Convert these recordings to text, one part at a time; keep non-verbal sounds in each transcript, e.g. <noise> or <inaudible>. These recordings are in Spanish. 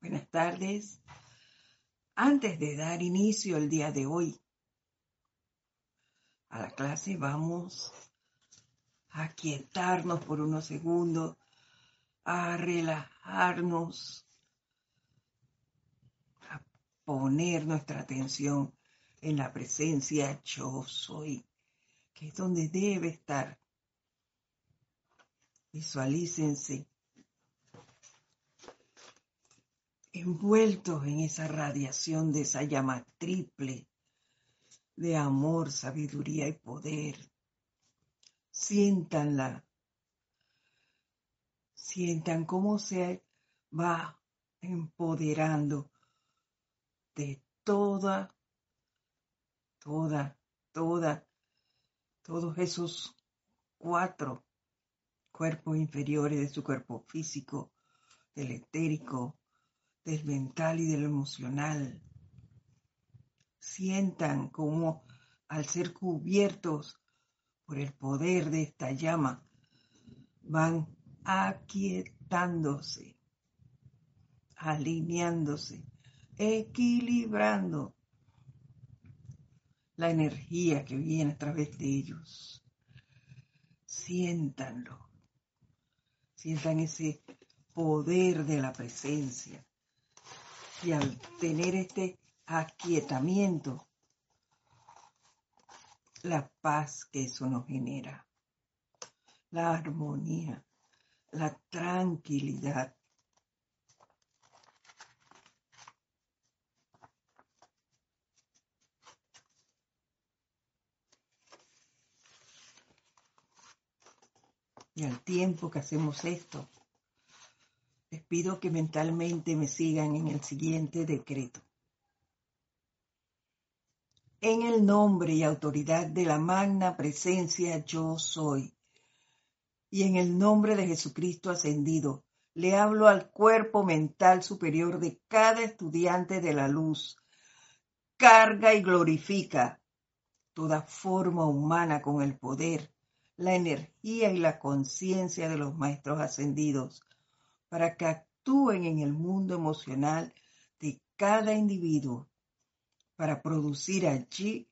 Buenas tardes. Antes de dar inicio el día de hoy a la clase, vamos a quietarnos por unos segundos, a relajarnos, a poner nuestra atención en la presencia yo soy, que es donde debe estar. Visualícense envueltos en esa radiación de esa llama triple de amor, sabiduría y poder. Siéntanla. Sientan cómo se va empoderando de toda, toda, toda, todos esos cuatro cuerpos inferiores de su cuerpo físico, del etérico, del mental y del emocional. Sientan como al ser cubiertos por el poder de esta llama, van aquietándose, alineándose, equilibrando la energía que viene a través de ellos. Siéntanlo. Sientan ese poder de la presencia. Y al tener este aquietamiento, la paz que eso nos genera, la armonía, la tranquilidad. Y al tiempo que hacemos esto, pido que mentalmente me sigan en el siguiente decreto. En el nombre y autoridad de la magna presencia yo soy. Y en el nombre de Jesucristo ascendido, le hablo al cuerpo mental superior de cada estudiante de la luz. Carga y glorifica toda forma humana con el poder, la energía y la conciencia de los maestros ascendidos para que actúen en el mundo emocional de cada individuo, para producir allí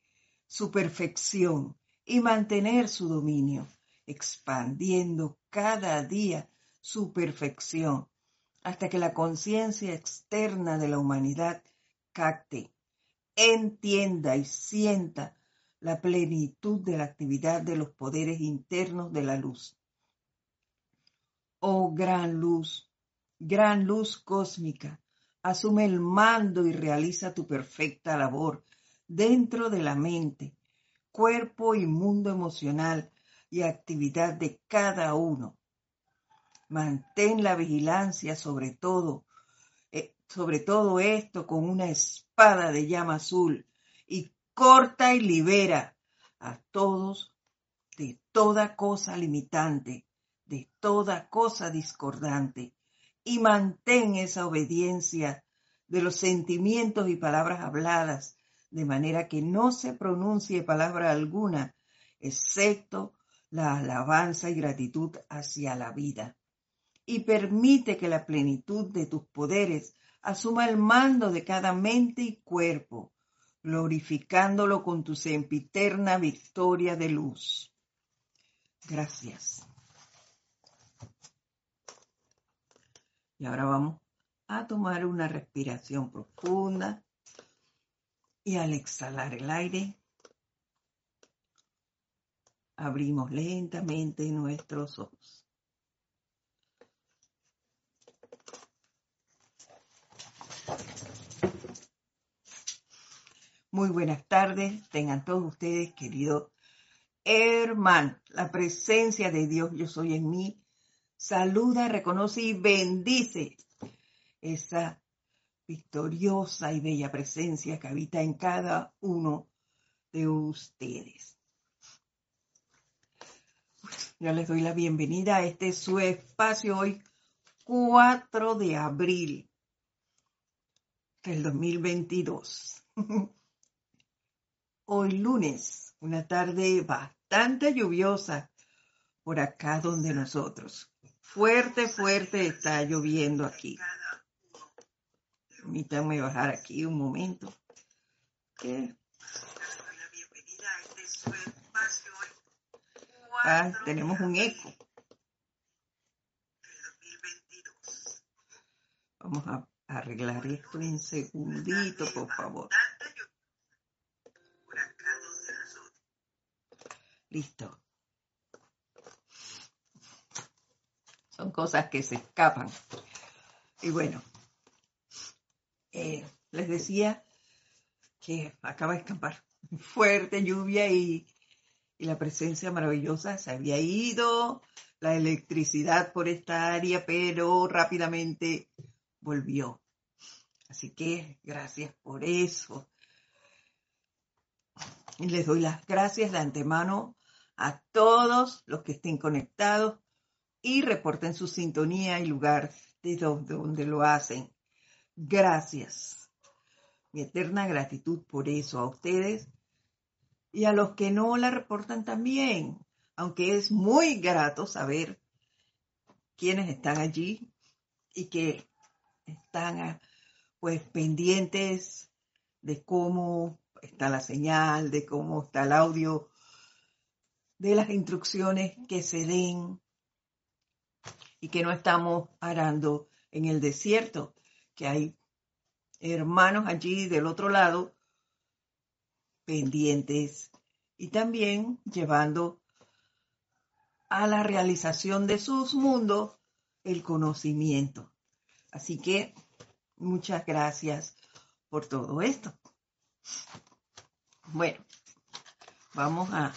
su perfección y mantener su dominio, expandiendo cada día su perfección, hasta que la conciencia externa de la humanidad capte, entienda y sienta la plenitud de la actividad de los poderes internos de la luz. Oh gran luz, gran luz cósmica, asume el mando y realiza tu perfecta labor dentro de la mente, cuerpo y mundo emocional y actividad de cada uno. Mantén la vigilancia sobre todo, eh, sobre todo esto con una espada de llama azul y corta y libera a todos de toda cosa limitante, de toda cosa discordante y mantén esa obediencia de los sentimientos y palabras habladas, de manera que no se pronuncie palabra alguna, excepto la alabanza y gratitud hacia la vida. Y permite que la plenitud de tus poderes asuma el mando de cada mente y cuerpo, glorificándolo con tu sempiterna victoria de luz. Gracias. Y ahora vamos a tomar una respiración profunda y al exhalar el aire, abrimos lentamente nuestros ojos. Muy buenas tardes, tengan todos ustedes, queridos hermanos. La presencia de Dios, yo soy en mí, saluda, reconoce y bendice esa victoriosa y bella presencia que habita en cada uno de ustedes. Yo les doy la bienvenida a este su espacio hoy, 4 de abril del 2022. <laughs> Hoy lunes, una tarde bastante lluviosa por acá donde nosotros. Fuerte, fuerte está lloviendo aquí. Permítanme bajar aquí un momento. Ah, tenemos un eco. Vamos a arreglar esto un segundito, por favor. Listo. Son cosas que se escapan. Y bueno, eh, les decía que acaba de escapar <laughs> fuerte lluvia y, la presencia maravillosa se había ido, la electricidad por esta área, pero rápidamente volvió. Así que gracias por eso. Y les doy las gracias de antemano a todos los que estén conectados y reporten su sintonía y lugar de donde lo hacen. Gracias. Mi eterna gratitud por eso a ustedes y a los que no la reportan también, aunque es muy grato saber quiénes están allí y que están pues pendientes de cómo está la señal, de cómo está el audio, de las instrucciones que se den y que no estamos arando en el desierto, que hay hermanos allí del otro lado pendientes y también llevando a la realización de sus mundos el conocimiento. Así que muchas gracias por todo esto. Bueno, vamos a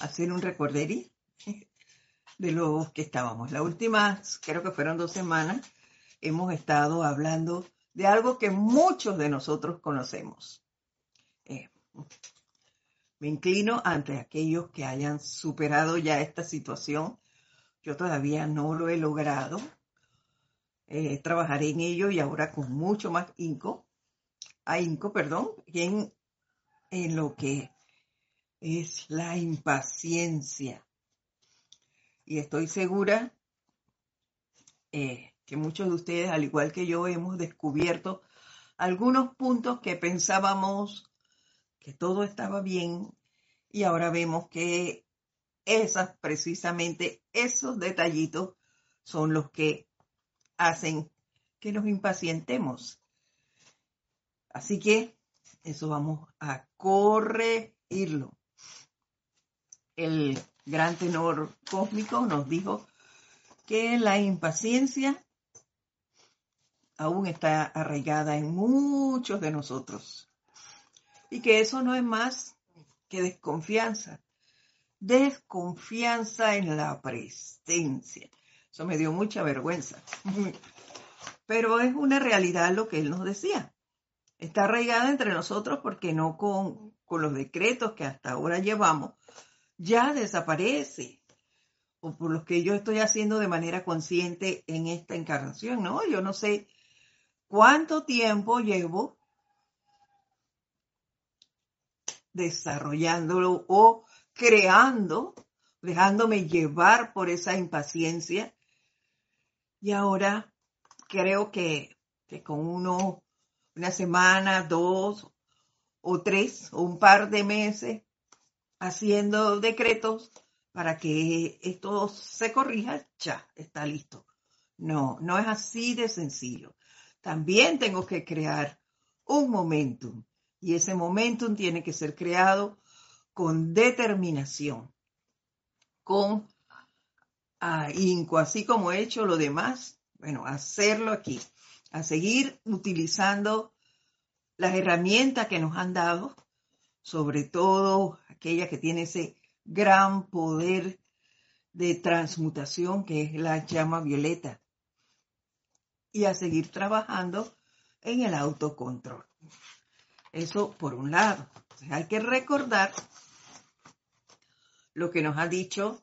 hacer un recorderí de lo que estábamos. La última, creo que fueron dos semanas, hemos estado hablando de algo que muchos de nosotros conocemos. Eh, me inclino ante aquellos que hayan superado ya esta situación. Yo todavía no lo he logrado. Eh, trabajaré en ello y ahora con mucho más inco, ahínco, perdón, en, en lo que es la impaciencia. Y estoy segura eh, que muchos de ustedes, al igual que yo, hemos descubierto algunos puntos que pensábamos que todo estaba bien y ahora vemos que esas, precisamente esos detallitos son los que hacen que nos impacientemos. Así que eso vamos a corregirlo. El gran tenor cósmico nos dijo que la impaciencia aún está arraigada en muchos de nosotros y que eso no es más que desconfianza, desconfianza en la presencia. Eso me dio mucha vergüenza, <laughs> pero es una realidad lo que él nos decía. Está arraigada entre nosotros porque no con, con los decretos que hasta ahora llevamos, ya desaparece o por los que yo estoy haciendo de manera consciente en esta encarnación, ¿no? Yo no sé cuánto tiempo llevo desarrollándolo o creando, dejándome llevar por esa impaciencia. Y ahora creo que, que con uno, una semana, dos o tres o un par de meses haciendo decretos para que esto se corrija, ya está listo. No, no es así de sencillo. También tengo que crear un momentum y ese momentum tiene que ser creado con determinación, con ahínco, así como he hecho lo demás, bueno, hacerlo aquí, a seguir utilizando las herramientas que nos han dado, sobre todo aquella que tiene ese gran poder de transmutación que es la llama violeta, y a seguir trabajando en el autocontrol. Eso por un lado. hay que recordar lo que nos ha dicho,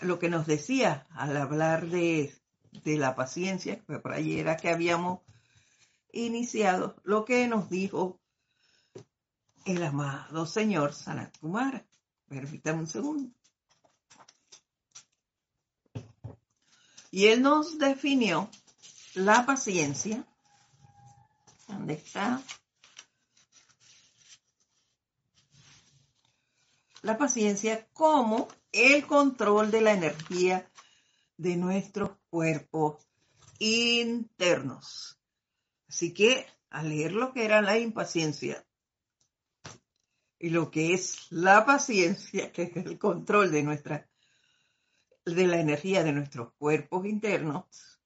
lo que nos decía al hablar de, la paciencia, que por ahí era que habíamos iniciado, lo que nos dijo el amado señor Sanat Kumara. Permítame un segundo. Y él nos definió la paciencia ¿Dónde está? La paciencia como el control de la energía de nuestros cuerpos internos. Así que al leer lo que era la impaciencia y lo que es la paciencia, que es el control de nuestra de la energía de nuestros cuerpos internos,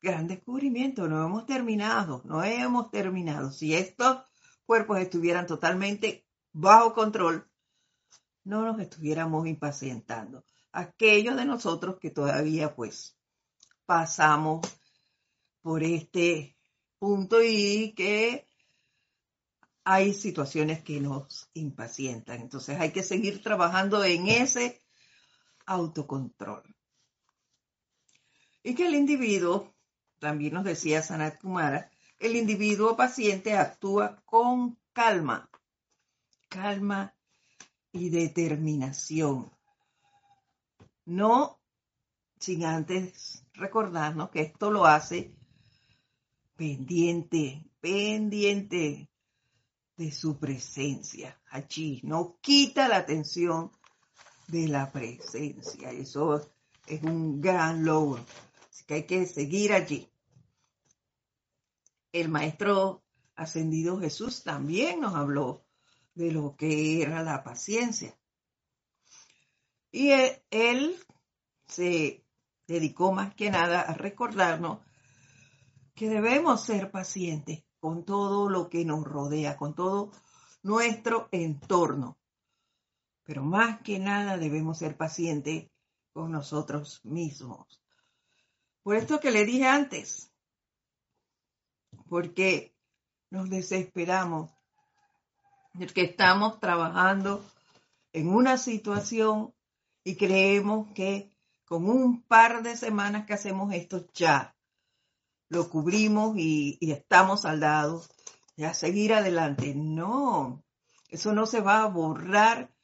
gran descubrimiento, no hemos terminado, no hemos terminado. Si estos cuerpos estuvieran totalmente bajo control, no nos estuviéramos impacientando. Aquellos de nosotros que todavía pues pasamos por este punto y que hay situaciones que nos impacientan. Entonces hay que seguir trabajando en ese autocontrol. Y que el individuo, también nos decía Sanat Kumara, el individuo paciente actúa con calma, calma y determinación. No sin antes recordarnos que esto lo hace pendiente, pendiente de su presencia allí. No quita la atención de la presencia. Eso es un gran logro. Así que hay que seguir allí. El maestro ascendido Jesús también nos habló de lo que era la paciencia. Y él, se dedicó más que nada a recordarnos que debemos ser pacientes con todo lo que nos rodea, con todo nuestro entorno. Pero más que nada debemos ser pacientes con nosotros mismos. Por esto que le dije antes, porque nos desesperamos, porque estamos trabajando en una situación y creemos que con un par de semanas que hacemos esto ya lo cubrimos y, y estamos saldados, ya seguir adelante. No, eso no se va a borrar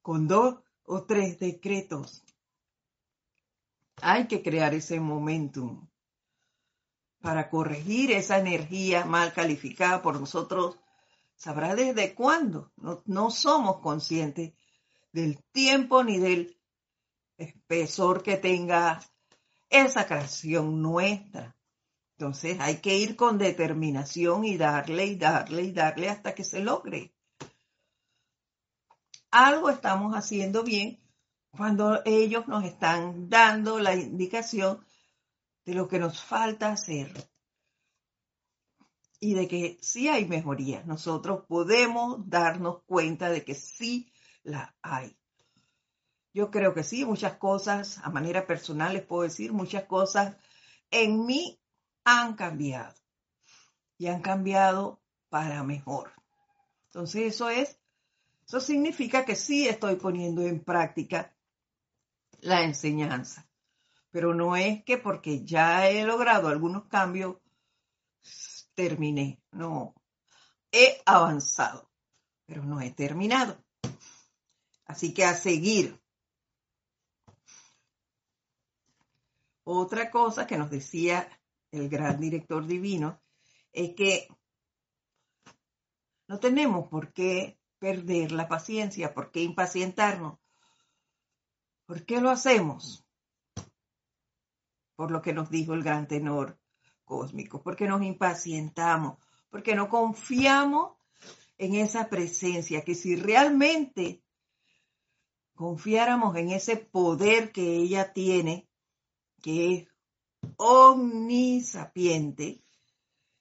con dos o tres decretos. Hay que crear ese momentum para corregir esa energía mal calificada por nosotros. Sabrá desde cuándo. No, no somos conscientes del tiempo ni del espesor que tenga esa creación nuestra. Entonces hay que ir con determinación y darle y darle y darle hasta que se logre algo estamos haciendo bien cuando ellos nos están dando la indicación de lo que nos falta hacer y de que sí hay mejoría. Nosotros podemos darnos cuenta de que sí la hay. Yo creo que sí, muchas cosas, a manera personal les puedo decir, muchas cosas en mí han cambiado y han cambiado para mejor. Entonces eso es eso significa que sí estoy poniendo en práctica la enseñanza, pero no es que porque ya he logrado algunos cambios, terminé, no, he avanzado, pero no he terminado. Así que a seguir. Otra cosa que nos decía el gran director divino es que no tenemos por qué perder la paciencia? ¿Por qué impacientarnos? ¿Por qué lo hacemos? Por lo que nos dijo el gran tenor cósmico, porque nos impacientamos, porque no confiamos en esa presencia, que si realmente confiáramos en ese poder que ella tiene, que es omnisapiente,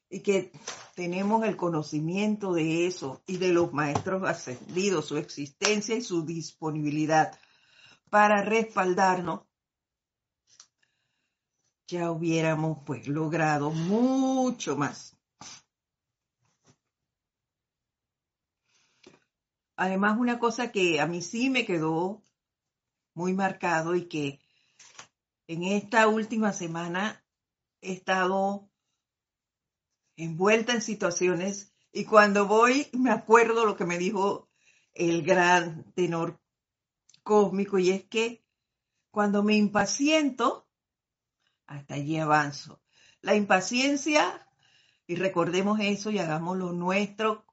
y que tenemos el conocimiento de eso y de los maestros ascendidos, su existencia y su disponibilidad para respaldarnos, ya hubiéramos pues logrado mucho más. Además, una cosa que a mí sí me quedó muy marcado y que en esta última semana he estado envuelta en situaciones y cuando voy me acuerdo lo que me dijo el gran tenor cósmico y es que cuando me impaciento, hasta allí avanzo. La impaciencia Y recordemos eso y hagámoslo nuestro.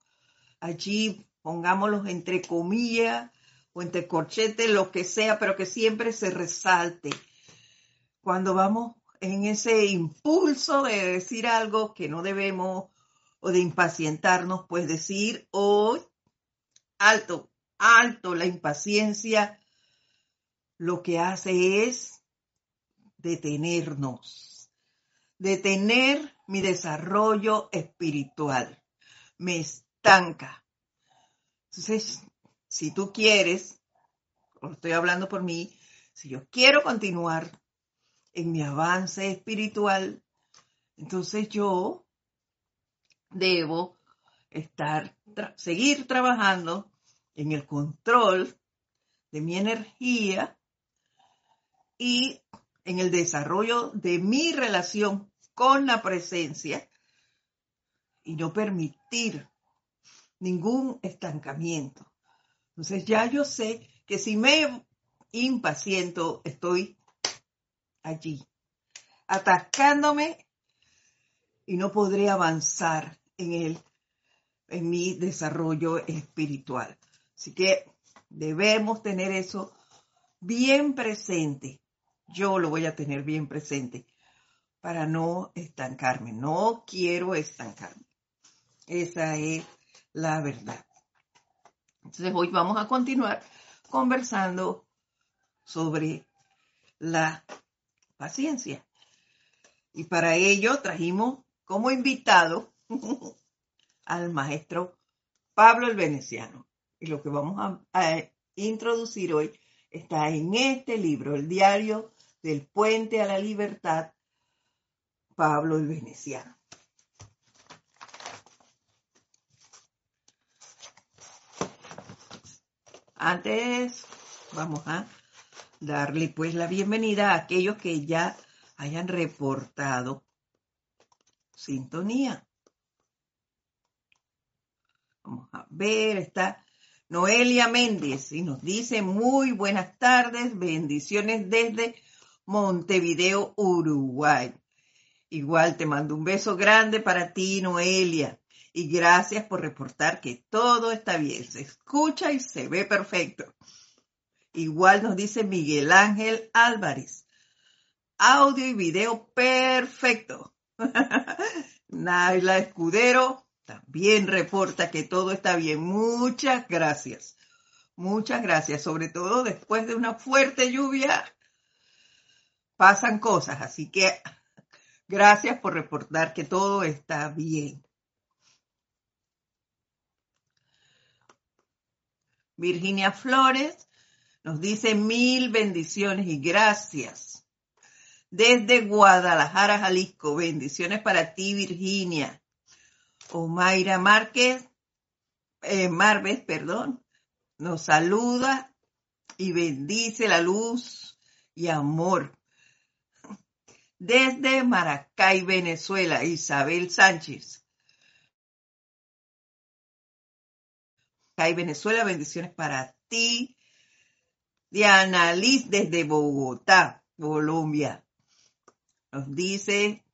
Allí pongámoslos entre comillas o entre corchetes, lo que sea, pero que siempre se resalte. Cuando vamos en ese impulso de decir algo que no debemos o de impacientarnos, pues decir hoy, alto, alto, la impaciencia lo que hace es detenernos, detener mi desarrollo espiritual, me estanca. Entonces, si tú quieres, estoy hablando por mí, si yo quiero continuar en mi avance espiritual, entonces yo debo estar, seguir trabajando en el control de mi energía y en el desarrollo de mi relación con la presencia y no permitir ningún estancamiento. Entonces ya yo sé que si me impaciento, estoy allí, atascándome y no podré avanzar en el, en mi desarrollo espiritual. Así que debemos tener eso bien presente. Yo lo voy a tener bien presente para no estancarme. No quiero estancarme. Esa es la verdad. Entonces hoy vamos a continuar conversando sobre la paciencia. Y para ello trajimos como invitado <laughs> al maestro Pablo el Veneciano. Y lo que vamos a, introducir hoy está en este libro, el diario del puente a la libertad, Pablo el Veneciano. Antes vamos a darle pues la bienvenida a aquellos que ya hayan reportado sintonía. Vamos a ver, está Noelia Méndez y nos dice muy buenas tardes, bendiciones desde Montevideo, Uruguay. Igual te mando un beso grande para ti, Noelia. Y gracias por reportar que todo está bien, se escucha y se ve perfecto. Igual nos dice Miguel Ángel Álvarez. Audio y video perfecto. <laughs> Naila Escudero también reporta que todo está bien. Muchas gracias. Muchas gracias. Sobre todo después de una fuerte lluvia pasan cosas. Así que gracias por reportar que todo está bien. Virginia Flores nos dice mil bendiciones y gracias. Desde Guadalajara, Jalisco, bendiciones para ti, Virginia. Omaira Márquez, eh, Marves, perdón, nos saluda y bendice la luz y amor. Desde Maracay, Venezuela, Isabel Sánchez. Maracay, Venezuela, bendiciones para ti. Diana Liz desde Bogotá, Colombia. Nos dice,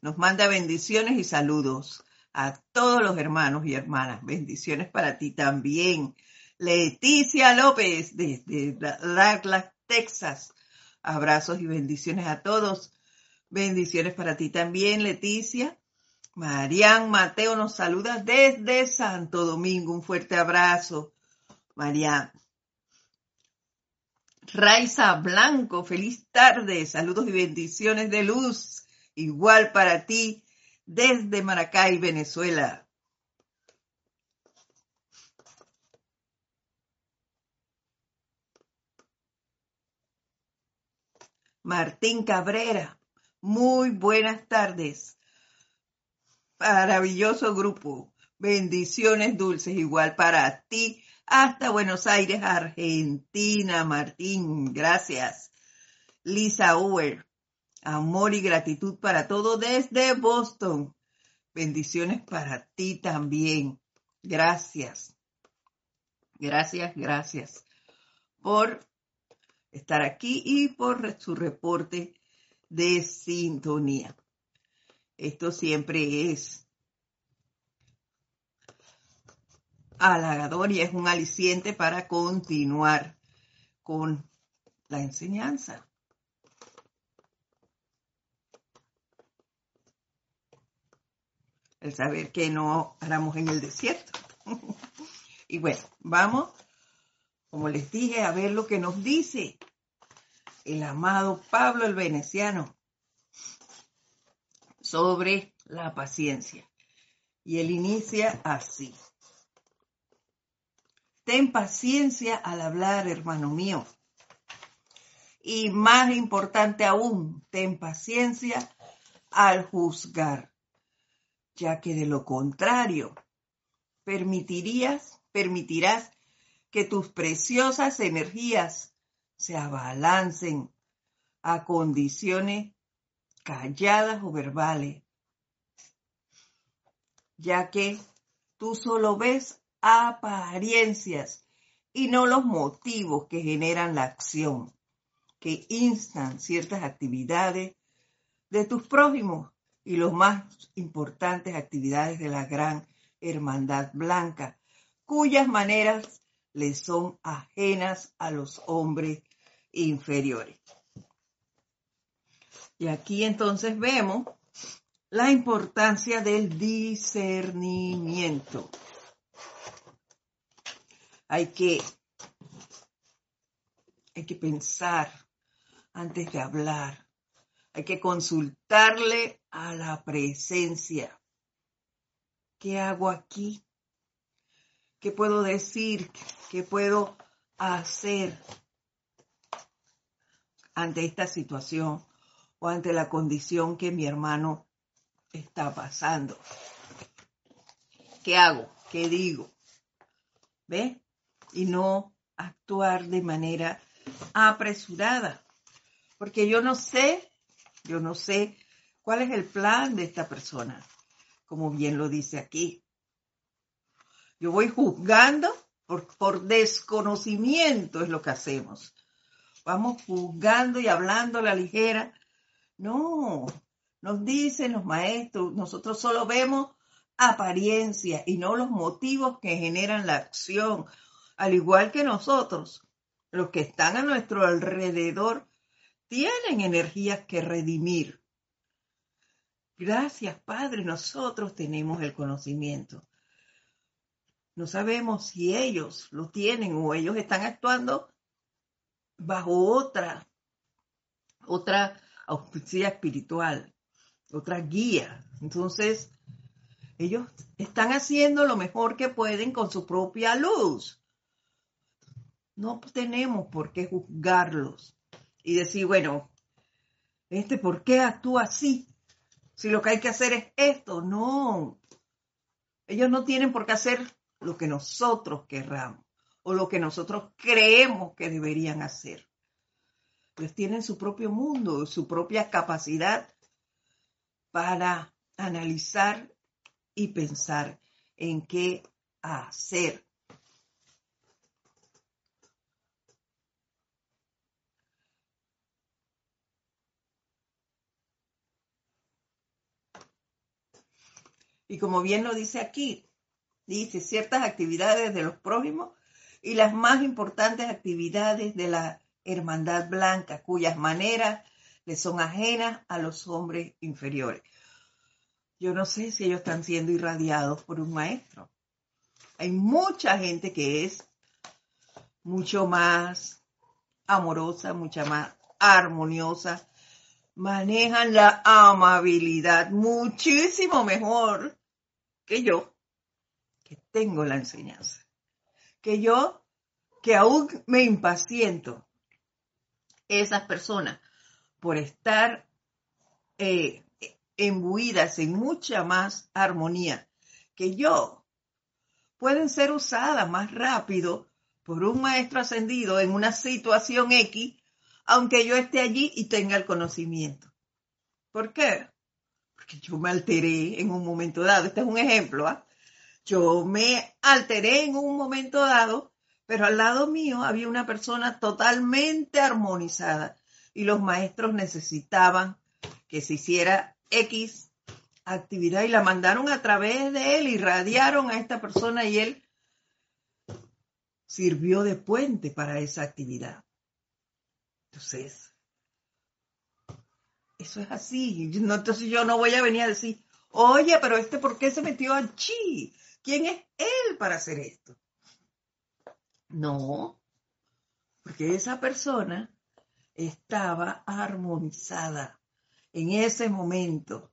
nos manda bendiciones y saludos a todos los hermanos y hermanas. Bendiciones para ti también. Leticia López desde Dallas, Texas. Abrazos y bendiciones a todos. Bendiciones para ti también, Leticia. Marian Mateo nos saluda desde Santo Domingo. Un fuerte abrazo, Marian. Raiza Blanco, feliz tarde, saludos y bendiciones de luz, igual para ti desde Maracay, Venezuela. Martín Cabrera, muy buenas tardes. Maravilloso grupo, bendiciones dulces, igual para ti hasta Buenos Aires, Argentina. Martín, gracias. Lisa Uwer, amor y gratitud para todo desde Boston. Bendiciones para ti también. Gracias. Gracias, gracias por estar aquí y por su reporte de sintonía. Esto siempre es halagador y es un aliciente para continuar con la enseñanza. El saber que no haremos en el desierto. <laughs> y bueno, vamos, como les dije, a ver lo que nos dice el amado Pablo el Veneciano sobre la paciencia. Y él inicia así. Ten paciencia al hablar, hermano mío. Y más importante aún, ten paciencia al juzgar, ya que de lo contrario, permitirías, permitirás que tus preciosas energías se abalancen a condiciones calladas o verbales, ya que tú solo ves apariencias y no los motivos que generan la acción, que instan ciertas actividades de tus prójimos y los más importantes actividades de la gran hermandad blanca, cuyas maneras le son ajenas a los hombres inferiores. Y aquí entonces vemos la importancia del discernimiento hay que, hay que pensar antes de hablar. Hay que consultarle a la presencia. ¿Qué hago aquí? ¿Qué puedo decir? ¿Qué puedo hacer ante esta situación o ante la condición que mi hermano está pasando? ¿Qué hago? ¿Qué digo? ¿Ve? Y no actuar de manera apresurada. Porque yo no sé, yo no sé cuál es el plan de esta persona, como bien lo dice aquí. Yo voy juzgando por, por desconocimiento es lo que hacemos. Vamos juzgando y hablando a la ligera. No, nos dicen los maestros, nosotros solo vemos apariencia y no los motivos que generan la acción al igual que nosotros, los que están a nuestro alrededor tienen energías que redimir. Gracias, Padre, nosotros tenemos el conocimiento. No sabemos si ellos lo tienen o ellos están actuando bajo otra, otra auspicia espiritual, otra guía. Entonces, ellos están haciendo lo mejor que pueden con su propia luz. No tenemos por qué juzgarlos y decir, bueno, este, ¿por qué actúa así? Si lo que hay que hacer es esto, no. Ellos no tienen por qué hacer lo que nosotros querramos o lo que nosotros creemos que deberían hacer. Ellos tienen su propio mundo, su propia capacidad para analizar y pensar en qué hacer. Y como bien lo dice aquí, dice ciertas actividades de los prójimos y las más importantes actividades de la hermandad blanca, cuyas maneras le son ajenas a los hombres inferiores. Yo no sé si ellos están siendo irradiados por un maestro. Hay mucha gente que es mucho más amorosa, mucha más armoniosa, manejan la amabilidad muchísimo mejor que yo, que tengo la enseñanza, que yo, que aún me impaciento. Esas personas, por estar eh, embuidas en mucha más armonía que yo, pueden ser usadas más rápido por un maestro ascendido en una situación X aunque yo esté allí y tenga el conocimiento. ¿Por qué? Porque yo me alteré en un momento dado. Este es un ejemplo. ¿ah? Yo me alteré en un momento dado, pero al lado mío había una persona totalmente armonizada y los maestros necesitaban que se hiciera X actividad y la mandaron a través de él, irradiaron a esta persona y él sirvió de puente para esa actividad. Entonces, eso es así. entonces yo no voy a venir a decir, oye, pero este, ¿por qué se metió allí? ¿Quién es él para hacer esto? No, porque esa persona estaba armonizada en ese momento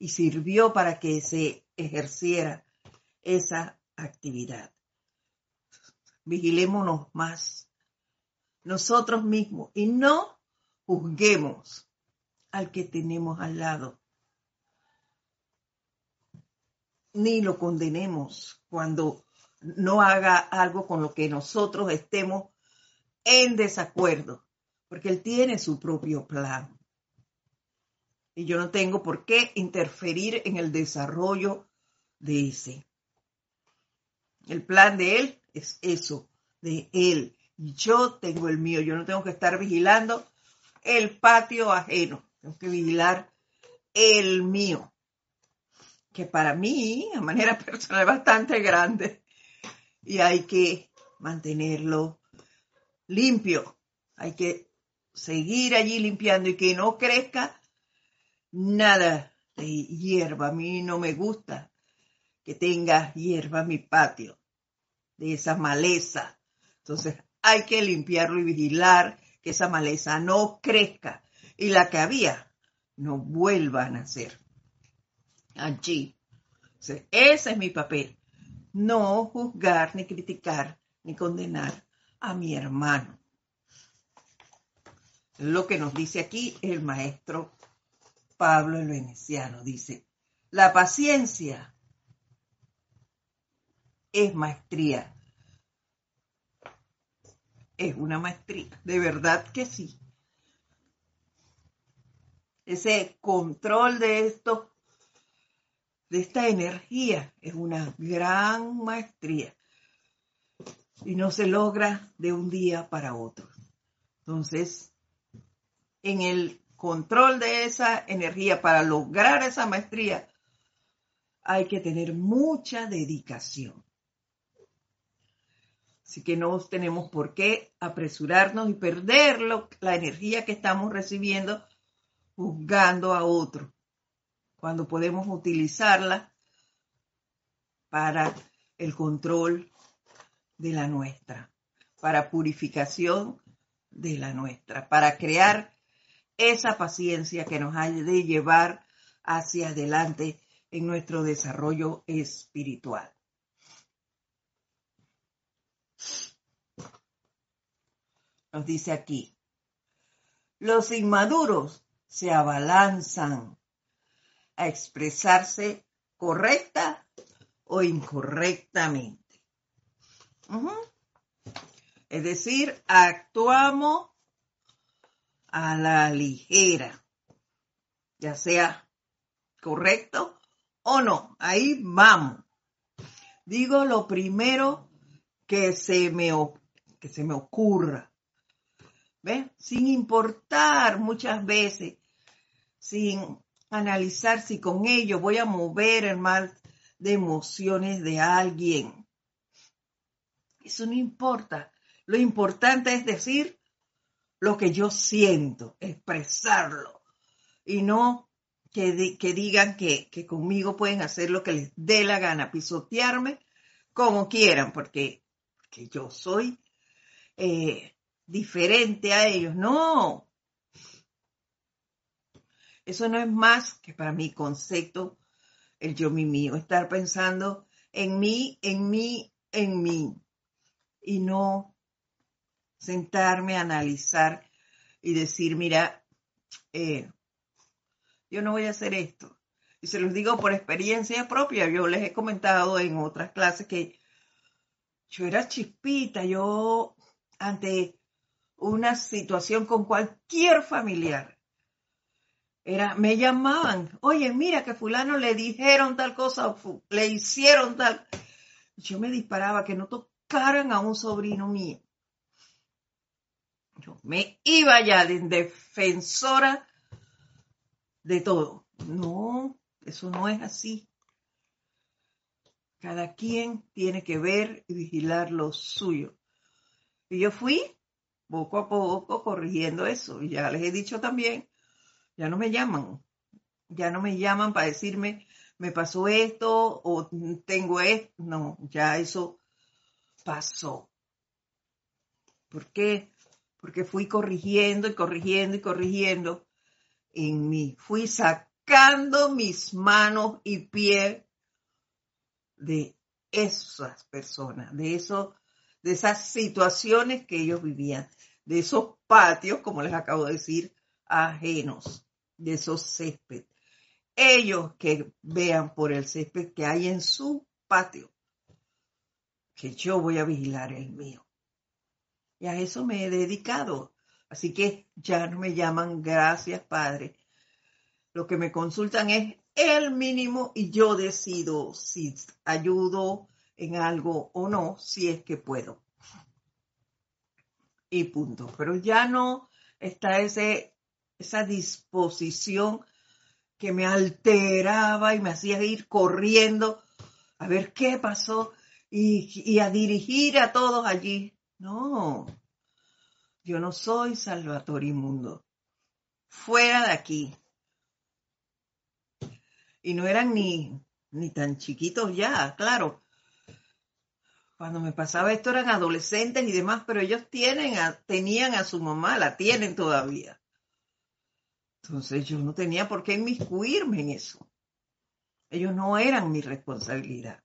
y sirvió para que se ejerciera esa actividad. Vigilémonos más nosotros mismos y no juzguemos al que tenemos al lado. Ni lo condenemos cuando no haga algo con lo que nosotros estemos en desacuerdo, porque él tiene su propio plan. Y yo no tengo por qué interferir en el desarrollo de ese. El plan de él es eso, de él. Yo tengo el mío. Yo no tengo que estar vigilando el patio ajeno. Tengo que vigilar el mío. Que para mí, a manera <laughs> personal, es bastante grande. Y hay que mantenerlo limpio. Hay que seguir allí limpiando y que no crezca nada de hierba. A mí no me gusta que tenga hierba mi patio, de esa maleza. Entonces hay que limpiarlo y vigilar que esa maleza no crezca y la que había no vuelva a nacer allí. ese es mi papel. No juzgar, ni criticar, ni condenar a mi hermano. Lo que nos dice aquí el maestro Pablo el Veneciano. Dice, la paciencia es maestría. Es una maestría, de verdad que sí. Ese control de esto, de esta energía, es una gran maestría y no se logra de un día para otro. Entonces, en el control de esa energía, para lograr esa maestría, hay que tener mucha dedicación. Así que no tenemos por qué apresurarnos y perder la energía que estamos recibiendo juzgando a otro, cuando podemos utilizarla para el control de la nuestra, para purificación de la nuestra, para crear esa paciencia que nos ha de llevar hacia adelante en nuestro desarrollo espiritual. Nos dice aquí, los inmaduros se abalanzan a expresarse correcta o incorrectamente. Es decir, actuamos a la ligera, ya sea correcto o no. Ahí vamos. Digo lo primero que se me, que se me ocurra. ¿Ves? Sin importar muchas veces, sin analizar si con ello voy a mover el mal de emociones de alguien eso no importa. Lo importante es decir lo que yo siento, expresarlo y no que, que digan que, conmigo pueden hacer lo que les dé la gana, pisotearme como quieran, porque, yo soy eh, diferente a ellos. No. Eso no es más que para mi concepto el yo mi mío, estar pensando en mí, en mí, en mí y no sentarme a analizar y decir, mira, eh, yo no voy a hacer esto. Y se los digo por experiencia propia. Yo les he comentado en otras clases que yo era chispita, yo ante una situación con cualquier familiar, era, me llamaban, oye, mira que fulano le dijeron tal cosa le hicieron tal. Yo me disparaba que no, a un sobrino mío. Yo me iba ya de defensora de todo. No, eso no es así. Cada quien tiene que ver y vigilar lo suyo. Y yo fui poco a poco corrigiendo eso. Ya les he dicho también, ya no me llaman. Ya no me llaman para decirme, me pasó esto o tengo esto. No, ya eso pasó. ¿Por qué? Porque fui corrigiendo y corrigiendo y corrigiendo en mí. Fui sacando mis manos y pies de esas personas, de eso, de esas situaciones que ellos vivían, de esos patios, como les acabo de decir, ajenos, de esos césped. Ellos que vean por el césped que hay en su patio, que yo voy a vigilar el mío. Y a eso me he dedicado. Así que ya no me llaman gracias, Padre. Lo que me consultan es el mínimo y yo decido si ayudo en algo o no, si es que puedo. Y punto. Pero ya no está ese, esa disposición que me alteraba y me hacía ir corriendo a ver qué pasó y, a dirigir a todos allí. No, yo no soy Salvatore Inmundo. Fuera de aquí. Y no eran ni, ni tan chiquitos ya, claro. Cuando me pasaba esto eran adolescentes y demás, pero ellos tienen tenían a su mamá, la tienen todavía. Entonces yo no tenía por qué inmiscuirme en eso. Ellos no eran mi responsabilidad.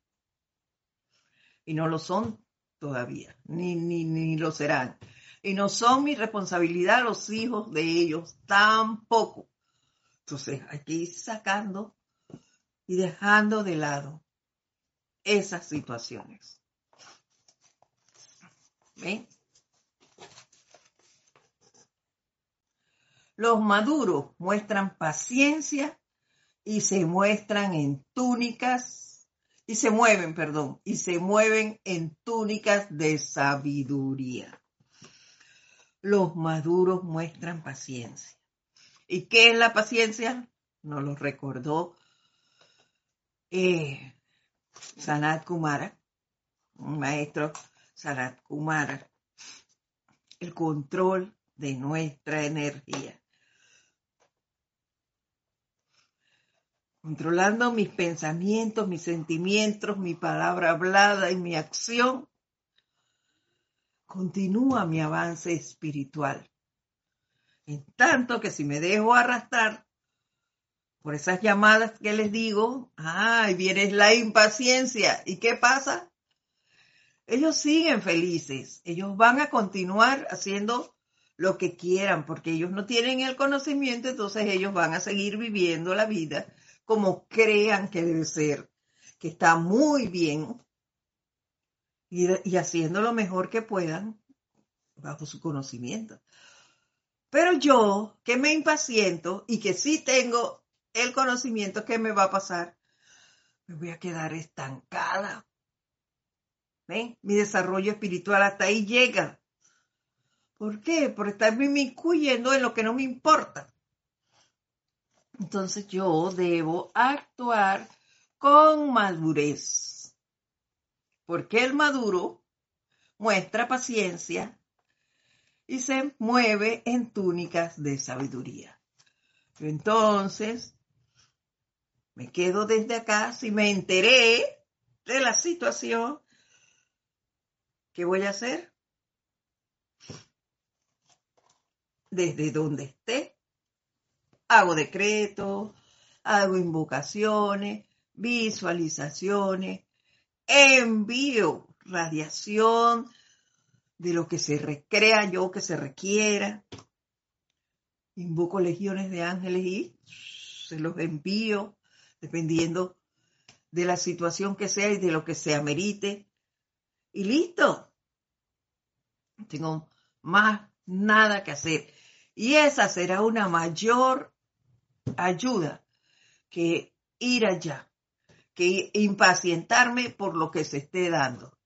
Y no lo son todavía, ni, ni, ni lo serán. Y no son mi responsabilidad los hijos de ellos, tampoco. Entonces hay que ir sacando y dejando de lado esas situaciones. Los maduros muestran paciencia y se muestran en túnicas y se mueven, perdón, y se mueven en túnicas de sabiduría. Los maduros muestran paciencia. ¿Y qué es la paciencia? Nos lo recordó eh, Sanat Kumara, un maestro Sanat Kumara. El control de nuestra energía. controlando mis pensamientos, mis sentimientos, mi palabra hablada y mi acción, continúa mi avance espiritual. En tanto que si me dejo arrastrar por esas llamadas que les digo, ay, viene la impaciencia. ¿Y qué pasa? Ellos siguen felices, ellos van a continuar haciendo lo que quieran, porque ellos no tienen el conocimiento, entonces ellos van a seguir viviendo la vida como crean que debe ser, que está muy bien y, haciendo lo mejor que puedan bajo su conocimiento. Pero yo, que me impaciento y que sí tengo el conocimiento, ¿qué me va a pasar? Me voy a quedar estancada. Mi desarrollo espiritual hasta ahí llega. ¿Por qué? Por estarme inmiscuyendo en lo que no me importa. Entonces yo debo actuar con madurez. Porque el maduro muestra paciencia y se mueve en túnicas de sabiduría. Entonces, me quedo desde acá, si me enteré de la situación, ¿qué voy a hacer? Desde donde esté, hago decretos, hago invocaciones, visualizaciones, envío radiación de lo que se recrea yo, que se requiera. Invoco legiones de ángeles y se los envío dependiendo de la situación que sea y de lo que se amerite. Y listo. Tengo más nada que hacer. Y esa será una mayor ayuda que ir allá, que impacientarme por lo que se esté dando.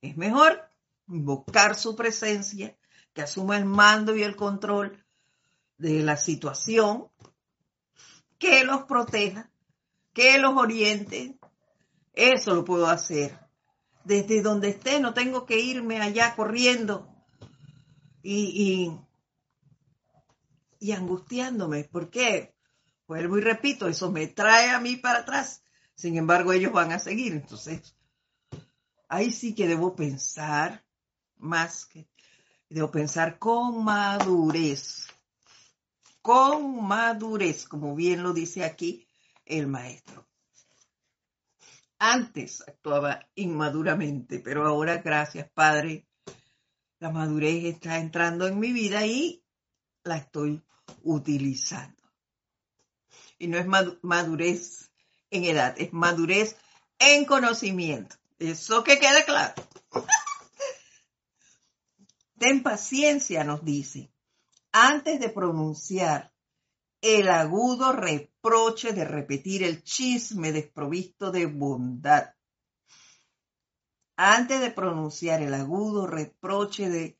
Es mejor invocar su presencia, que asuma el mando y el control de la situación, que los proteja, que los oriente, Eso lo puedo hacer. Desde donde esté, no tengo que irme allá corriendo y, y, angustiándome. ¿Por qué? Vuelvo y repito, eso me trae a mí para atrás. Sin embargo, ellos van a seguir. Entonces, ahí sí que debo pensar más que, debo pensar con madurez. Con madurez, como bien lo dice aquí el maestro. Antes actuaba inmaduramente, pero ahora, gracias Padre, la madurez está entrando en mi vida y la estoy utilizando. Y no es madurez en edad, es madurez en conocimiento. Eso que quede claro. <laughs> Ten paciencia, nos dice, antes de pronunciar el agudo reproche de repetir el chisme desprovisto de bondad. Antes de pronunciar el agudo reproche de,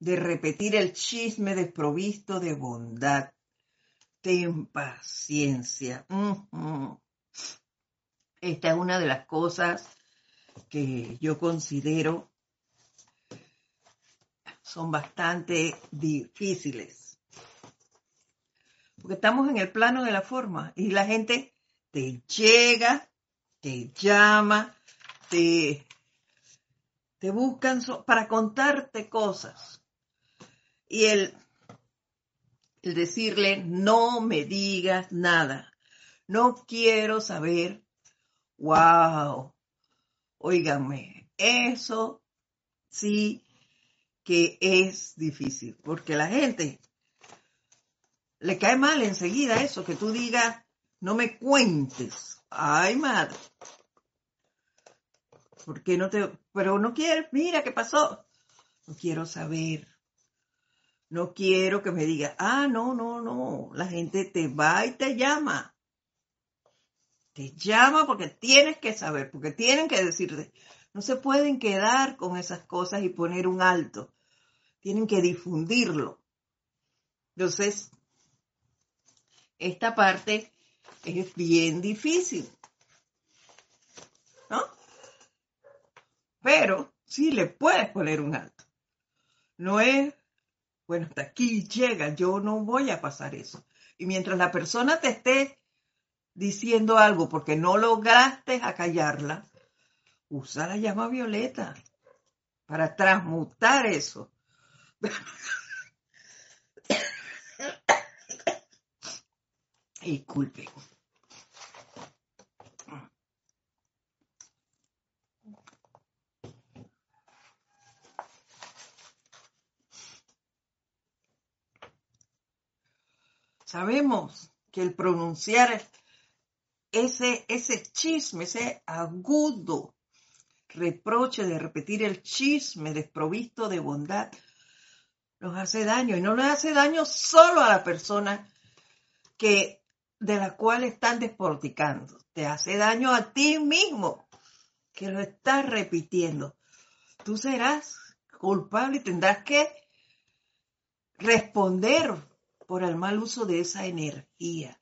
de repetir el chisme desprovisto de bondad. Ten paciencia. Esta es una de las cosas que yo considero son bastante difíciles porque estamos en el plano de la forma y la gente te llega, te llama, te, te buscan para contarte cosas. Y el, el decirle, no me digas nada, no quiero saber, wow, óigame, eso sí que es difícil, porque la gente le cae mal enseguida eso, que tú digas, no me cuentes. Ay, madre. ¿Por qué no te... Pero no quiero, mira qué pasó. No quiero saber. No quiero que me diga, ah, no, no, no. La gente te va y te llama. Te llama porque tienes que saber, porque tienen que decirte. No se pueden quedar con esas cosas y poner un alto. Tienen que difundirlo. Entonces, esta parte es bien difícil. ¿No? Pero sí le puedes poner un alto. No es, bueno, hasta aquí llega, yo no voy a pasar eso. Y mientras la persona te esté diciendo algo porque no lograste acallarla, usa la llama violeta para transmutar eso. <laughs> Disculpe. Sabemos que el pronunciar ese, ese chisme, ese agudo reproche de repetir el chisme desprovisto de bondad, nos hace daño. Y no le hace daño solo a la persona que de la cual están desporticando. Te hace daño a ti mismo, que lo estás repitiendo. Tú serás culpable y tendrás que responder por el mal uso de esa energía.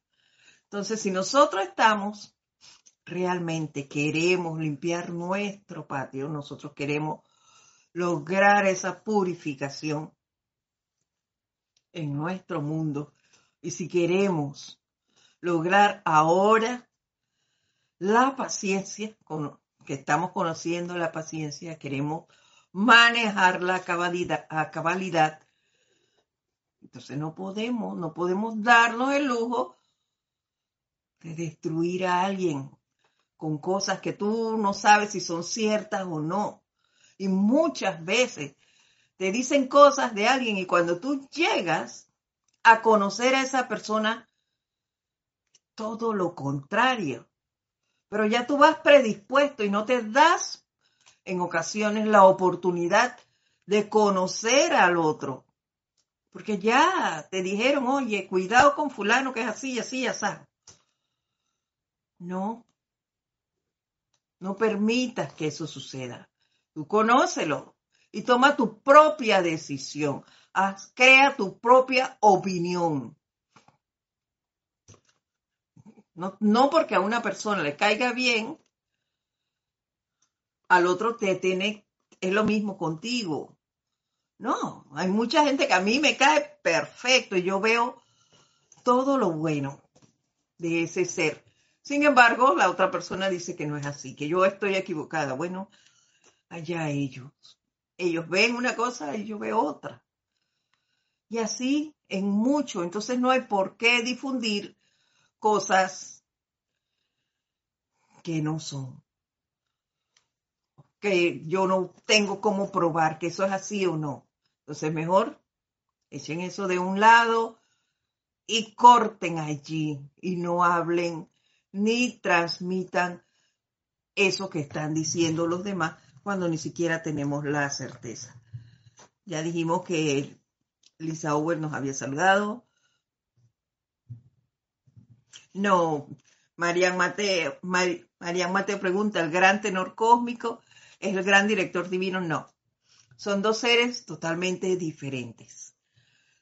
Entonces, si nosotros estamos realmente queremos limpiar nuestro patio, nosotros queremos lograr esa purificación en nuestro mundo. Y si queremos lograr ahora la paciencia, que estamos conociendo la paciencia, queremos manejarla a cabalidad, a cabalidad. Entonces no podemos, no podemos darnos el lujo de destruir a alguien con cosas que tú no sabes si son ciertas o no. Y muchas veces te dicen cosas de alguien y cuando tú llegas a conocer a esa persona, todo lo contrario. Pero ya tú vas predispuesto y no te das en ocasiones la oportunidad de conocer al otro. Porque ya te dijeron, oye, cuidado con fulano que es así, así, así. No. No permitas que eso suceda. Tú conócelo y toma tu propia decisión. Haz, crea tu propia opinión. No, no porque a una persona le caiga bien, al otro te tiene, es lo mismo contigo. No, hay mucha gente que a mí me cae perfecto y yo veo todo lo bueno de ese ser. Sin embargo, la otra persona dice que no es así, que yo estoy equivocada. Bueno, allá ellos. Ellos ven una cosa y yo veo otra. Y así en mucho. Entonces no hay por qué difundir cosas que no son. Que yo no tengo cómo probar que eso es así o no. Entonces mejor echen eso de un lado y corten allí y no hablen ni transmitan eso que están diciendo los demás cuando ni siquiera tenemos la certeza. Ya dijimos que Lisa Owen nos había saludado. No, Marian Mateo, Marian Mateo pregunta, ¿el gran tenor cósmico es el gran director divino? No, son dos seres totalmente diferentes.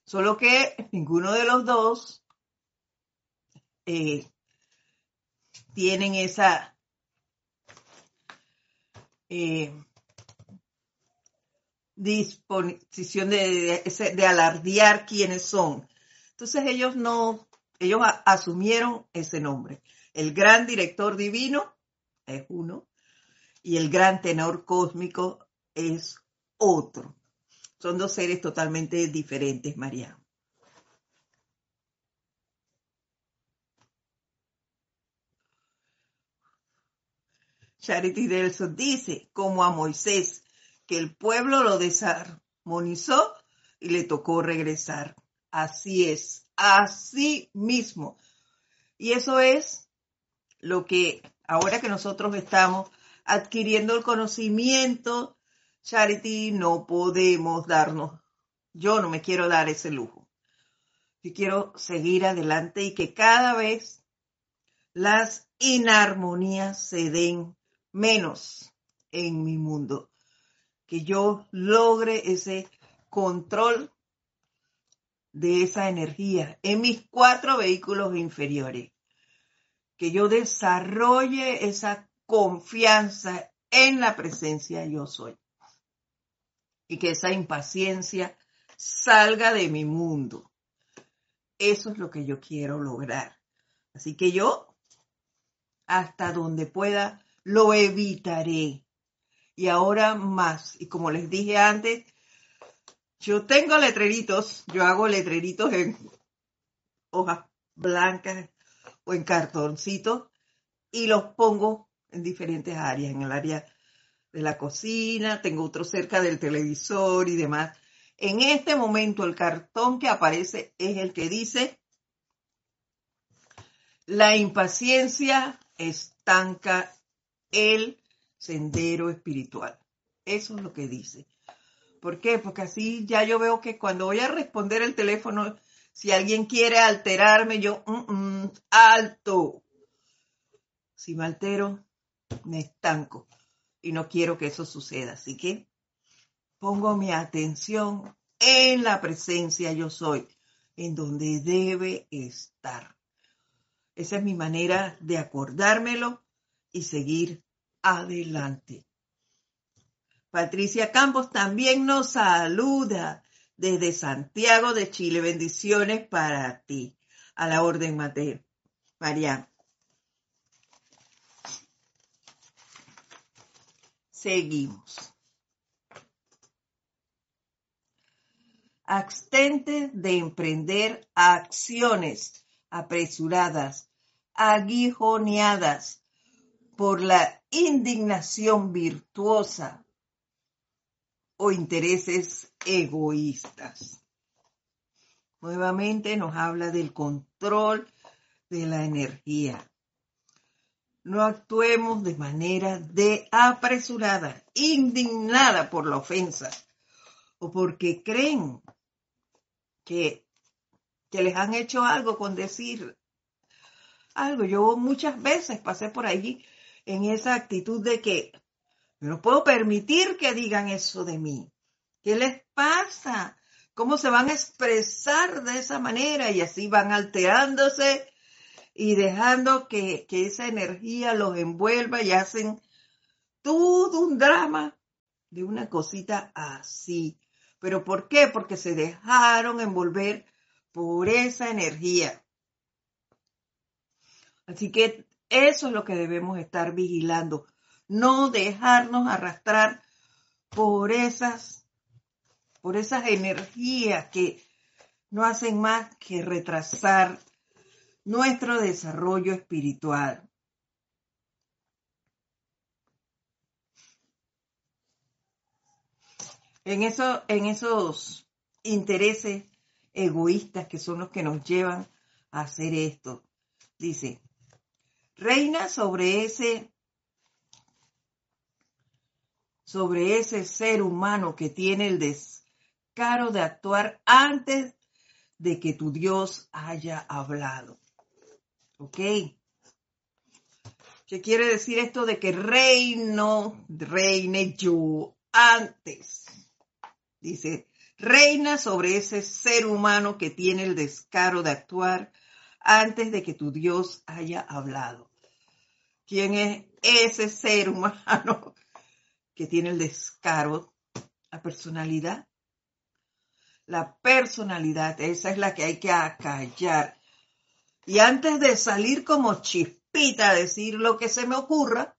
Solo que ninguno de los dos eh, tienen esa eh, disposición de, de, alardear quiénes son. Entonces ellos no, ellos asumieron ese nombre. El gran director divino es uno y el gran tenor cósmico es otro. Son dos seres totalmente diferentes, María. Charity Delson dice, como a Moisés, que el pueblo lo desarmonizó y le tocó regresar. Así es, así mismo. Y eso es lo que ahora que nosotros estamos adquiriendo el conocimiento, Charity, no podemos darnos. Yo no me quiero dar ese lujo. Yo quiero seguir adelante y que cada vez las inarmonías se den menos en mi mundo. Que yo logre ese control de esa energía en mis cuatro vehículos inferiores. Que yo desarrolle esa confianza en la presencia yo soy. Y que esa impaciencia salga de mi mundo. Eso es lo que yo quiero lograr. Así que yo, hasta donde pueda, lo evitaré. Y ahora más, y como les dije antes, yo tengo letreritos, yo hago letreritos en hojas blancas o en cartoncitos y los pongo en diferentes áreas, en el área de la cocina, tengo otro cerca del televisor y demás. En este momento el cartón que aparece es el que dice, la impaciencia estanca el sendero espiritual. Eso es lo que dice. ¿Por qué? Porque así ya yo veo que cuando voy a responder el teléfono, si alguien quiere alterarme, yo, mm, mm, alto. Si me altero, me estanco y no quiero que eso suceda. Así que pongo mi atención en la presencia yo soy, en donde debe estar. Esa es mi manera de acordármelo y seguir adelante. Patricia Campos también nos saluda desde Santiago de Chile. Bendiciones para ti. A la orden, Mateo. María. Seguimos. Abstente de emprender acciones apresuradas, aguijoneadas por la indignación virtuosa o intereses egoístas. Nuevamente nos habla del control de la energía. No actuemos de manera de apresurada, indignada por la ofensa o porque creen que, que les han hecho algo con decir algo. Yo muchas veces pasé por allí en esa actitud de que no puedo permitir que digan eso de mí. ¿Qué les pasa? ¿Cómo se van a expresar de esa manera? Y así van alterándose y dejando que, que esa energía los envuelva y hacen todo un drama de una cosita así. ¿Pero por qué? Porque se dejaron envolver por esa energía. Así que eso es lo que debemos estar vigilando. No dejarnos arrastrar por esas, por esas energías que no hacen más que retrasar nuestro desarrollo espiritual. En, eso, en esos intereses egoístas que son los que nos llevan a hacer esto. Dice, reina sobre ese sobre ese ser humano que tiene el descaro de actuar antes de que tu Dios haya hablado. ¿Ok? ¿Qué quiere decir esto de que reino, reine yo antes? Dice, reina sobre ese ser humano que tiene el descaro de actuar antes de que tu Dios haya hablado. ¿Quién es ese ser humano que tiene el descaro? La personalidad. La personalidad, esa es la que hay que acallar. Y antes de salir como chispita a decir lo que se me ocurra,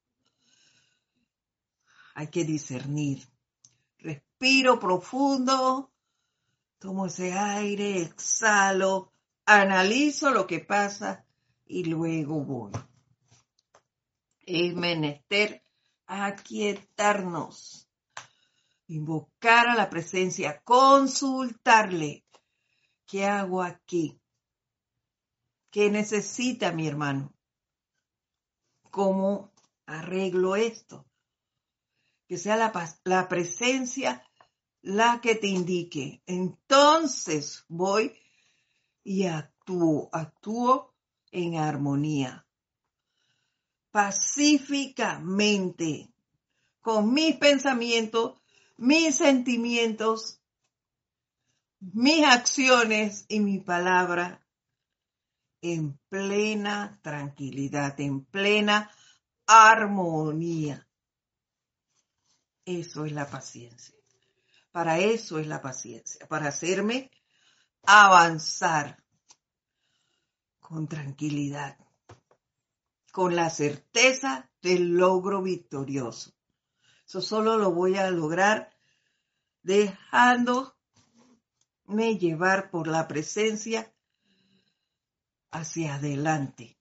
hay que discernir. Respiro profundo, tomo ese aire, exhalo, analizo lo que pasa y luego voy. Es menester aquietarnos, invocar a la presencia, consultarle. ¿Qué hago aquí? ¿Qué necesita mi hermano? ¿Cómo arreglo esto? Que sea la, la presencia la que te indique. Entonces voy y actúo, actúo en armonía, pacíficamente, con mis pensamientos, mis sentimientos, mis acciones y mi palabra en plena tranquilidad, en plena armonía. Eso es la paciencia. Para eso es la paciencia, para hacerme avanzar con tranquilidad, con la certeza del logro victorioso. Eso solo lo voy a lograr dejándome llevar por la presencia hacia adelante.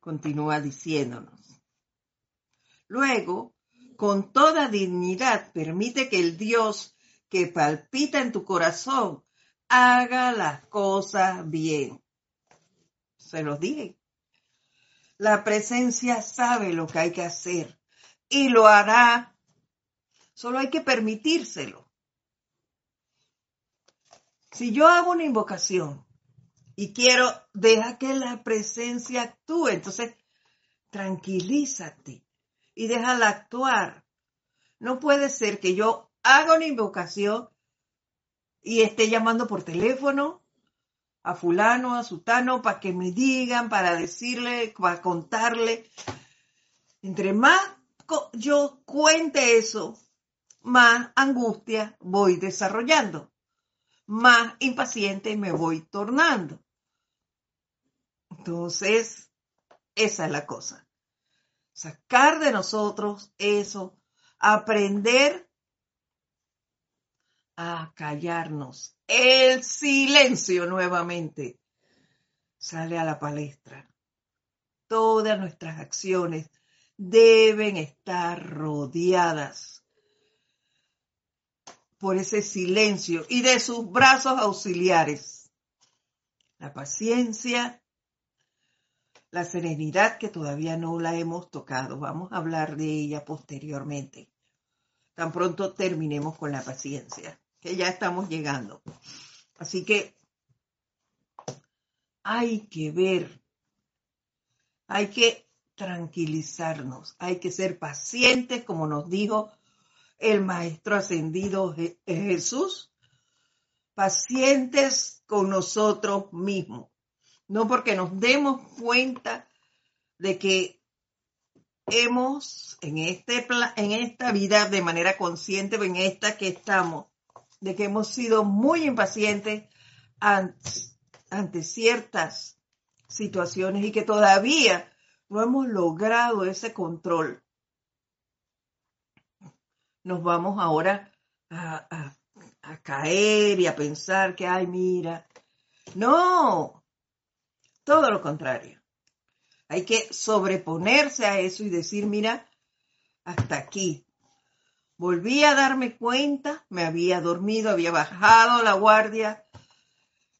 Continúa diciéndonos. Luego, con toda dignidad, permite que el Dios que palpita en tu corazón haga las cosas bien. Se los dije. La presencia sabe lo que hay que hacer y lo hará. Solo hay que permitírselo. Si yo hago una invocación y quiero, deja que la presencia actúe, entonces tranquilízate y déjala actuar. No puede ser que yo haga una invocación y esté llamando por teléfono a fulano, a sutano, para que me digan, para decirle, para contarle. Entre más yo cuente eso, más angustia voy desarrollando, más impaciente me voy tornando. Entonces, esa es la cosa sacar de nosotros eso, aprender a callarnos. El silencio nuevamente sale a la palestra. Todas nuestras acciones deben estar rodeadas por ese silencio y de sus brazos auxiliares. La paciencia, la serenidad que todavía no la hemos tocado. Vamos a hablar de ella posteriormente. Tan pronto terminemos con la paciencia, ya estamos llegando. Así que hay que ver, hay que tranquilizarnos, hay que ser pacientes, como nos dijo el Maestro Ascendido Jesús. pacientes con nosotros mismos, no porque nos demos cuenta de que hemos en, este, en esta vida de manera consciente, en esta que estamos, de que hemos sido muy impacientes ante, ciertas situaciones y que todavía no hemos logrado ese control. Nos vamos ahora a caer y a pensar que, ay, mira. No, todo lo contrario. Hay que sobreponerse a eso y decir, mira, hasta aquí. Volví a darme cuenta, me había dormido, había bajado la guardia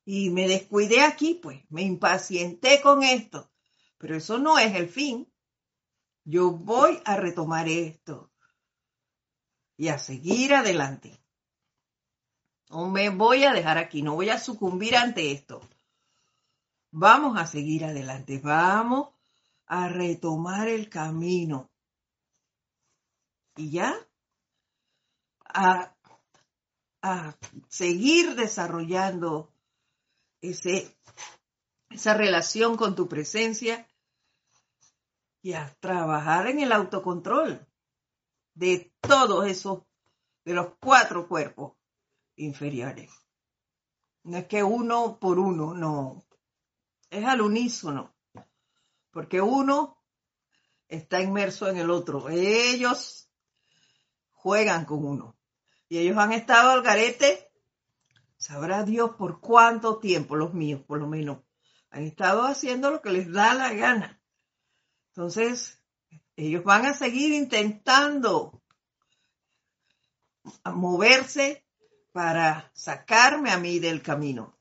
y me descuidé aquí, pues me impacienté con esto. Pero eso no es el fin. Yo voy a retomar esto y a seguir adelante. No me voy a dejar aquí, no voy a sucumbir ante esto. Vamos a seguir adelante, vamos a retomar el camino. Y ya, a, seguir desarrollando ese, esa relación con tu presencia y a trabajar en el autocontrol de todos esos, de los cuatro cuerpos inferiores. No es que uno por uno, no. Es al unísono. Porque uno está inmerso en el otro. Ellos juegan con uno. Y ellos han estado al garete, sabrá Dios por cuánto tiempo, los míos por lo menos, han estado haciendo lo que les da la gana. Entonces, ellos van a seguir intentando moverse para sacarme a mí del camino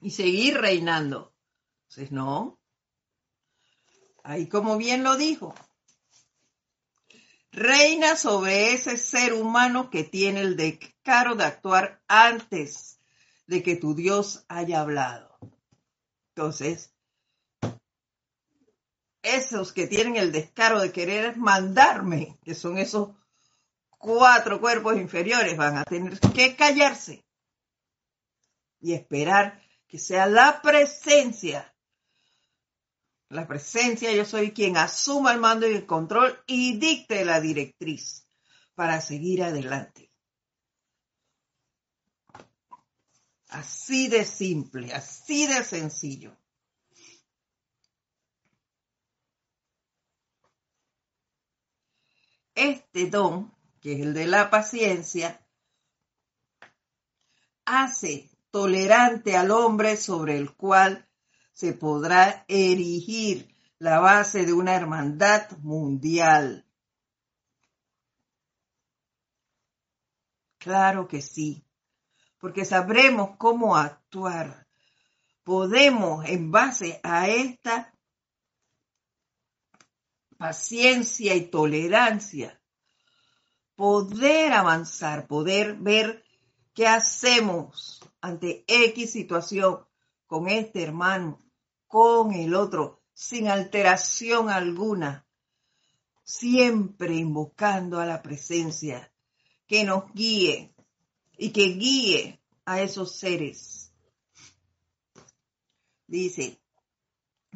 y seguir reinando. Entonces, no. Ahí como bien lo dijo, reina sobre ese ser humano que tiene el descaro de actuar antes de que tu Dios haya hablado. Entonces, esos que tienen el descaro de querer mandarme, que son esos cuatro cuerpos inferiores van a tener que callarse y esperar que sea la presencia, la presencia, yo soy quien asuma el mando y el control y dicte la directriz para seguir adelante. Así de simple, así de sencillo. Este don que es el de la paciencia, hace tolerante al hombre sobre el cual se podrá erigir la base de una hermandad mundial. Claro que sí, porque sabremos cómo actuar. Podemos, en base a esta paciencia y tolerancia, poder avanzar, poder ver qué hacemos ante X situación con este hermano, con el otro, sin alteración alguna, siempre invocando a la presencia que nos guíe y que guíe a esos seres. Dice,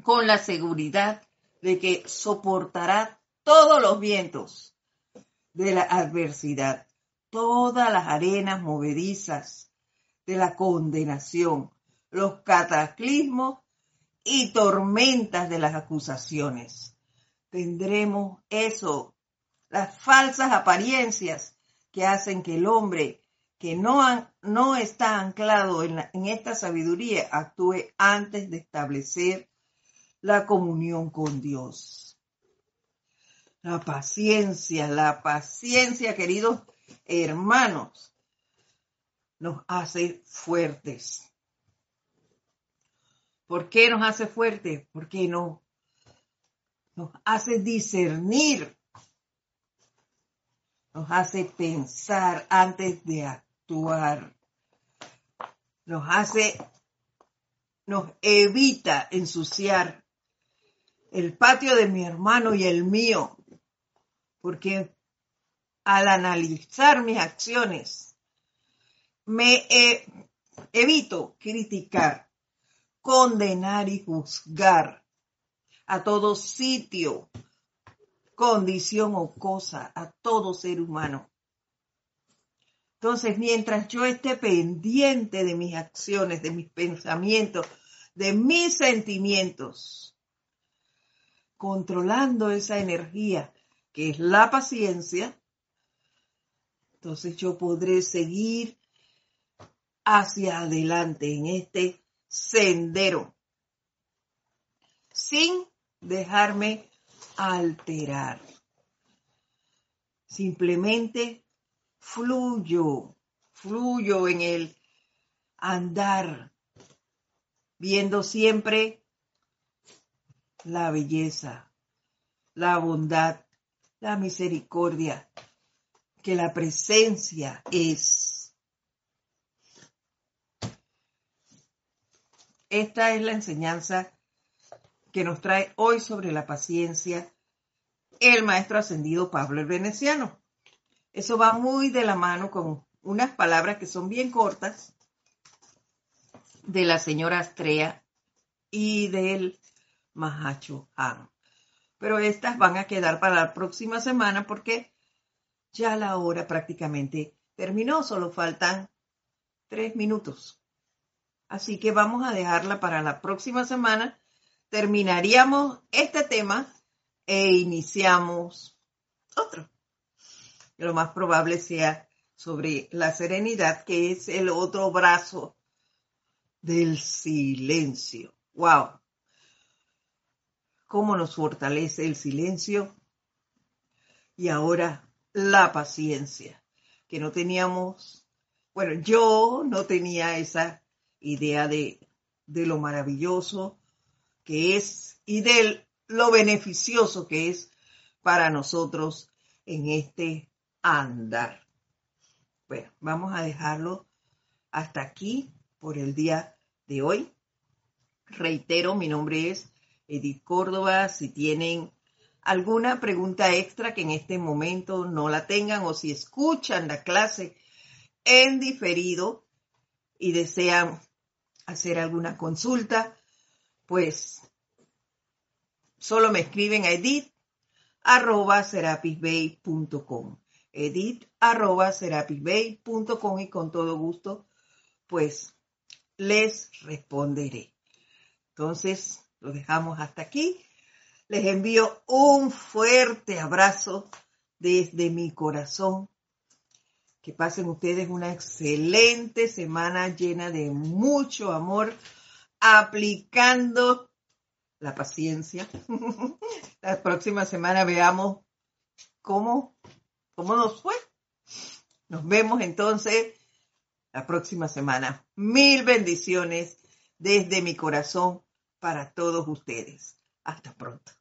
con la seguridad de que soportará todos los vientos de la adversidad, todas las arenas movedizas de la condenación, los cataclismos y tormentas de las acusaciones. Tendremos eso, las falsas apariencias que hacen que el hombre que no, no está anclado en, en esta sabiduría actúe antes de establecer la comunión con Dios. La paciencia, la paciencia, queridos hermanos, nos hace fuertes. ¿Por qué nos hace fuertes? Porque no, nos hace discernir, nos hace pensar antes de actuar, nos hace, nos evita ensuciar el patio de mi hermano y el mío. Porque al analizar mis acciones me evito criticar, condenar y juzgar a todo sitio, condición o cosa, a todo ser humano. Entonces, mientras yo esté pendiente de mis acciones, de mis pensamientos, de mis sentimientos, controlando esa energía que es la paciencia, entonces yo podré seguir hacia adelante en este sendero sin dejarme alterar. Simplemente fluyo, fluyo en el andar, viendo siempre la belleza, la bondad, la misericordia, que la presencia es. Esta es la enseñanza que nos trae hoy sobre la paciencia el maestro ascendido Pablo el Veneciano. Eso va muy de la mano con unas palabras que son bien cortas de la señora Astrea y del Mahacho Han. Pero estas van a quedar para la próxima semana porque ya la hora prácticamente terminó, solo faltan tres minutos. Así que vamos a dejarla para la próxima semana. Terminaríamos este tema e iniciamos otro lo más probable sea sobre la serenidad, que es el otro brazo del silencio. ¡Wow! ¿Cómo nos fortalece el silencio? Y ahora la paciencia, que no teníamos, bueno, yo no tenía esa idea de, de lo maravilloso que es y de lo beneficioso que es para nosotros en este andar. Bueno, vamos a dejarlo hasta aquí por el día de hoy. Reitero, mi nombre es Edith Córdoba. Si tienen alguna pregunta extra que en este momento no la tengan o si escuchan la clase en diferido y desean hacer alguna consulta, pues solo me escriben a edith arroba edit arroba y con todo gusto pues les responderé. Entonces, lo dejamos hasta aquí. Les envío un fuerte abrazo desde mi corazón. Que pasen ustedes una excelente semana llena de mucho amor, aplicando la paciencia. <laughs> la próxima semana veamos cómo cómo nos fue. Nos vemos entonces la próxima semana. Mil bendiciones desde mi corazón para todos ustedes. Hasta pronto.